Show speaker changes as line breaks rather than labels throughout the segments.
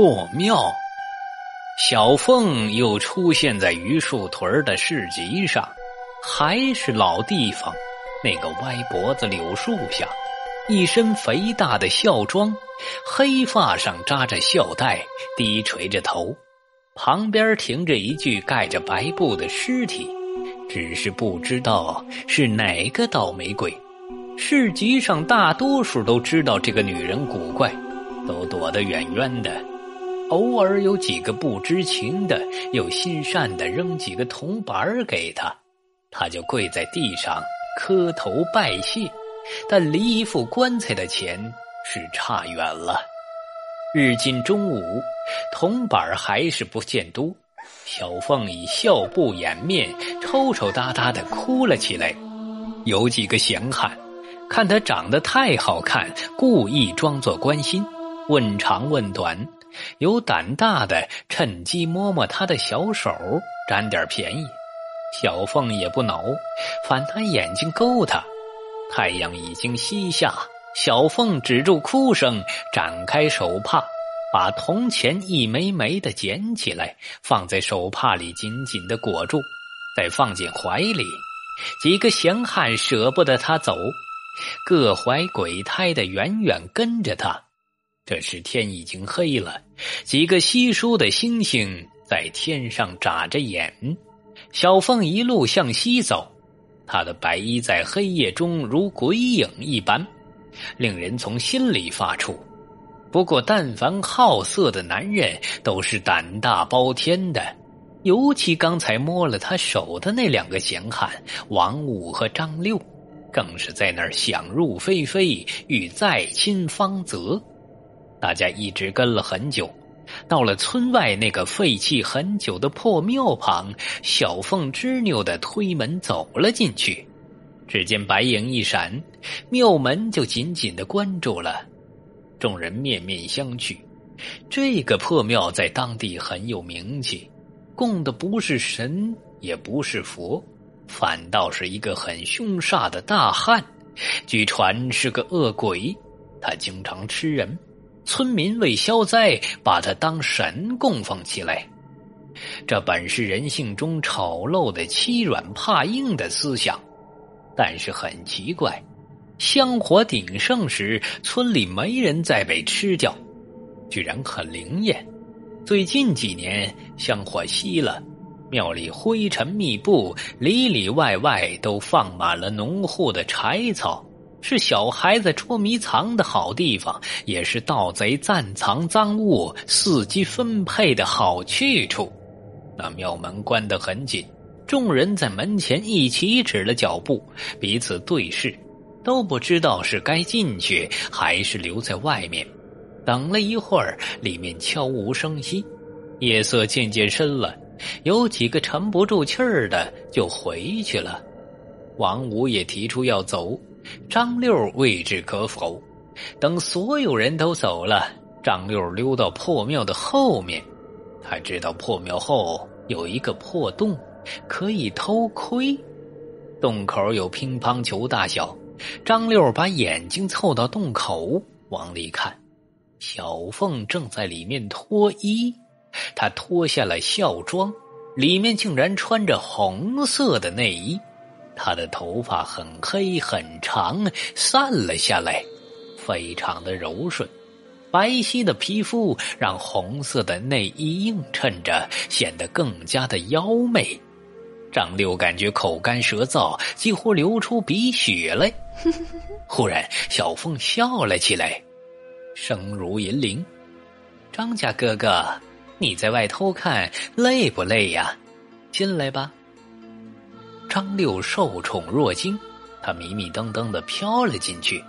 破庙，小凤又出现在榆树屯的市集上，还是老地方，那个歪脖子柳树下，一身肥大的孝庄，黑发上扎着孝带，低垂着头，旁边停着一具盖着白布的尸体，只是不知道是哪个倒霉鬼。市集上大多数都知道这个女人古怪，都躲得远远的。偶尔有几个不知情的又心善的扔几个铜板给他，他就跪在地上磕头拜谢，但离一副棺材的钱是差远了。日近中午，铜板还是不见多，小凤以笑不掩面，抽抽搭搭的哭了起来。有几个闲汉看他长得太好看，故意装作关心，问长问短。有胆大的趁机摸摸他的小手，占点便宜。小凤也不恼，反他眼睛勾他。太阳已经西下，小凤止住哭声，展开手帕，把铜钱一枚枚的捡起来，放在手帕里紧紧的裹住，再放进怀里。几个闲汉舍不得他走，各怀鬼胎的远远跟着他。这时天已经黑了，几个稀疏的星星在天上眨着眼。小凤一路向西走，她的白衣在黑夜中如鬼影一般，令人从心里发怵。不过，但凡好色的男人都是胆大包天的，尤其刚才摸了他手的那两个闲汉王五和张六，更是在那儿想入非非，欲再亲芳泽。大家一直跟了很久，到了村外那个废弃很久的破庙旁，小凤执拗的推门走了进去。只见白影一闪，庙门就紧紧的关住了。众人面面相觑。这个破庙在当地很有名气，供的不是神，也不是佛，反倒是一个很凶煞的大汉。据传是个恶鬼，他经常吃人。村民为消灾，把他当神供奉起来。这本是人性中丑陋的欺软怕硬的思想，但是很奇怪，香火鼎盛时，村里没人再被吃掉，居然很灵验。最近几年香火熄了，庙里灰尘密布，里里外外都放满了农户的柴草。是小孩子捉迷藏的好地方，也是盗贼暂藏赃物、伺机分配的好去处。那庙门关得很紧，众人在门前一起止了脚步，彼此对视，都不知道是该进去还是留在外面。等了一会儿，里面悄无声息，夜色渐渐深了，有几个沉不住气儿的就回去了。王五也提出要走。张六未置可否，等所有人都走了，张六溜到破庙的后面。他知道破庙后有一个破洞，可以偷窥。洞口有乒乓球大小，张六把眼睛凑到洞口往里看，小凤正在里面脱衣。他脱下了孝装，里面竟然穿着红色的内衣。他的头发很黑很长，散了下来，非常的柔顺，白皙的皮肤让红色的内衣映衬着，显得更加的妖媚。张六感觉口干舌燥，几乎流出鼻血来。忽然，小凤笑了起来，声如银铃：“张家哥哥，你在外偷看累不累呀？进来吧。”张六受宠若惊，他迷迷瞪瞪的飘了进去。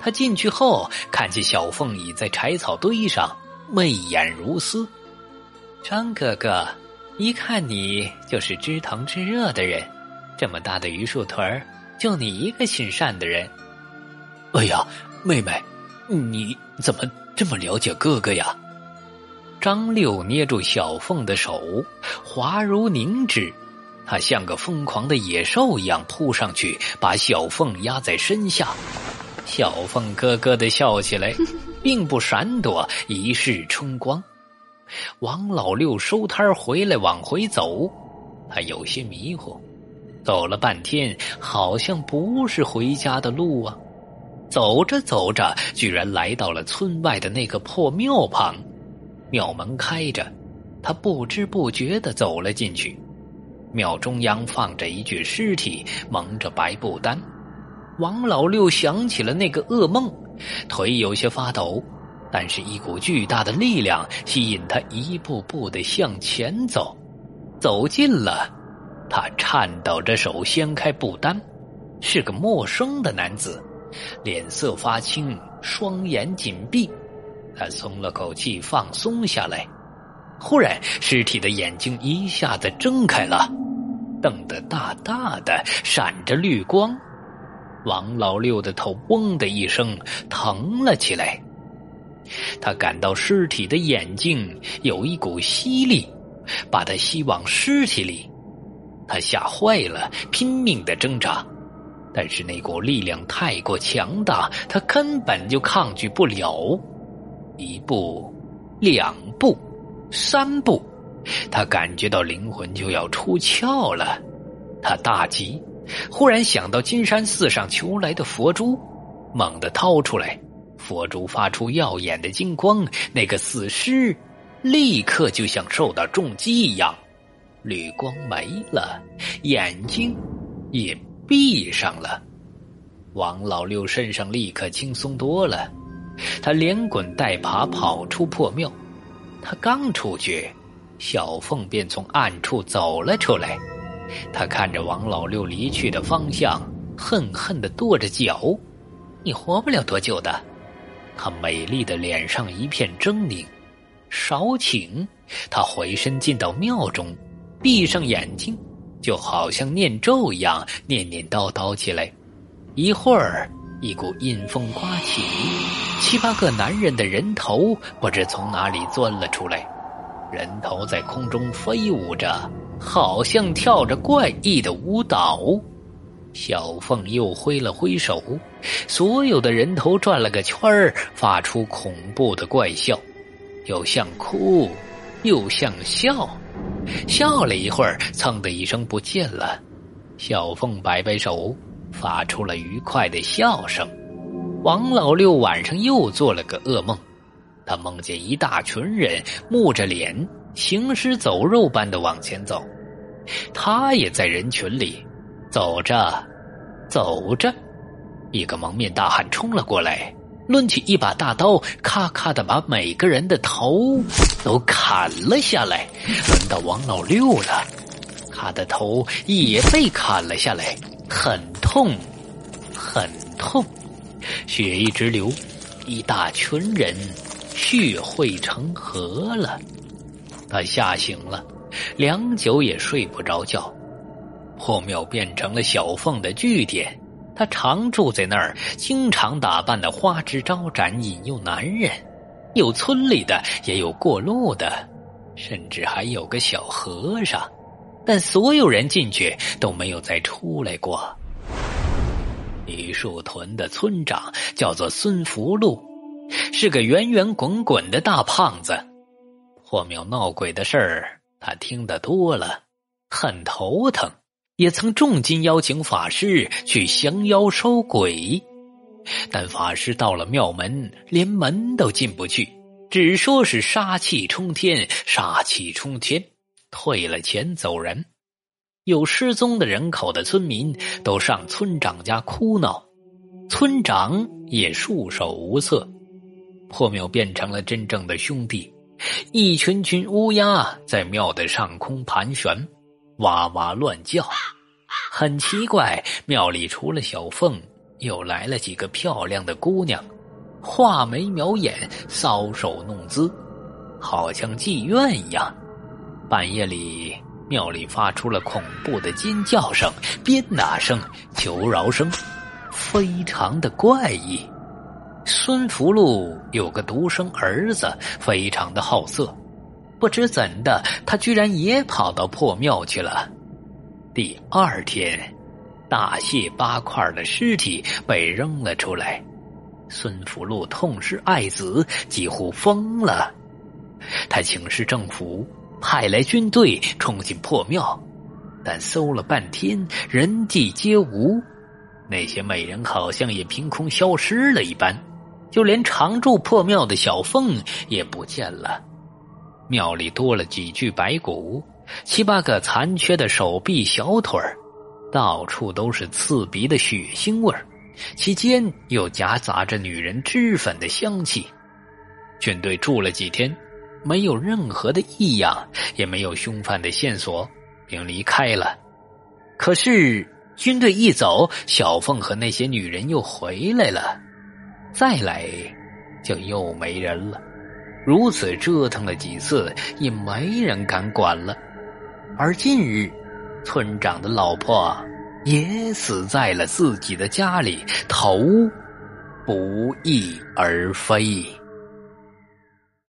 他进去后，看见小凤倚在柴草堆上，媚眼如丝。张哥哥，一看你就是知疼知热的人。这么大的榆树屯儿就你一个心善的人。
哎呀，妹妹，你怎么这么了解哥哥呀？
张六捏住小凤的手，滑如凝脂。他像个疯狂的野兽一样扑上去，把小凤压在身下。小凤咯咯的笑起来，并不闪躲，一世春光。王老六收摊回来往回走，他有些迷糊，走了半天，好像不是回家的路啊。走着走着，居然来到了村外的那个破庙旁，庙门开着，他不知不觉的走了进去。庙中央放着一具尸体，蒙着白布单。王老六想起了那个噩梦，腿有些发抖。但是，一股巨大的力量吸引他一步步的向前走。走近了，他颤抖着手掀开布单，是个陌生的男子，脸色发青，双眼紧闭。他松了口气，放松下来。忽然，尸体的眼睛一下子睁开了，瞪得大大的，闪着绿光。王老六的头“嗡”的一声疼了起来。他感到尸体的眼睛有一股吸力，把他吸往尸体里。他吓坏了，拼命的挣扎，但是那股力量太过强大，他根本就抗拒不了。一步，两步，三步，他感觉到灵魂就要出窍了。他大急，忽然想到金山寺上求来的佛珠，猛地掏出来。佛珠发出耀眼的金光，那个死尸立刻就像受到重击一样，绿光没了，眼睛也闭上了。王老六身上立刻轻松多了，他连滚带爬跑出破庙。他刚出去，小凤便从暗处走了出来。他看着王老六离去的方向，恨恨的跺着脚：“你活不了多久的。”他美丽的脸上一片狰狞，少顷，他回身进到庙中，闭上眼睛，就好像念咒一样念念叨叨起来。一会儿，一股阴风刮起，七八个男人的人头不知从哪里钻了出来，人头在空中飞舞着，好像跳着怪异的舞蹈。小凤又挥了挥手，所有的人头转了个圈儿，发出恐怖的怪笑，又像哭，又像笑。笑了一会儿，噌的一声不见了。小凤摆摆手，发出了愉快的笑声。王老六晚上又做了个噩梦，他梦见一大群人木着脸，行尸走肉般的往前走，他也在人群里。走着，走着，一个蒙面大汉冲了过来，抡起一把大刀，咔咔的把每个人的头都砍了下来。轮到王老六了，他的头也被砍了下来，很痛，很痛，血一直流，一大群人血汇成河了。他吓醒了，良久也睡不着觉。破庙变成了小凤的据点，她常住在那儿，经常打扮的花枝招展，引诱男人。有村里的，也有过路的，甚至还有个小和尚。但所有人进去都没有再出来过。李树屯的村长叫做孙福禄，是个圆圆滚滚的大胖子。破庙闹鬼的事儿，他听得多了，很头疼。也曾重金邀请法师去降妖收鬼，但法师到了庙门，连门都进不去，只说是杀气冲天，杀气冲天，退了钱走人。有失踪的人口的村民都上村长家哭闹，村长也束手无策。破庙变成了真正的兄弟，一群群乌鸦在庙的上空盘旋。哇哇乱叫，很奇怪。庙里除了小凤，又来了几个漂亮的姑娘，画眉描眼，搔首弄姿，好像妓院一样。半夜里，庙里发出了恐怖的尖叫声、鞭打声、求饶声，非常的怪异。孙福禄有个独生儿子，非常的好色。不知怎的，他居然也跑到破庙去了。第二天，大卸八块的尸体被扔了出来。孙福禄痛失爱子，几乎疯了。他请示政府，派来军队冲进破庙，但搜了半天，人迹皆无。那些美人好像也凭空消失了一般，就连常住破庙的小凤也不见了。庙里多了几具白骨，七八个残缺的手臂、小腿，到处都是刺鼻的血腥味，其间又夹杂着女人脂粉的香气。军队住了几天，没有任何的异样，也没有凶犯的线索，便离开了。可是。军队一走，小凤和那些女人又回来了，再来就又没人了。如此折腾了几次，也没人敢管了。而近日，村长的老婆也死在了自己的家里，头不翼而飞。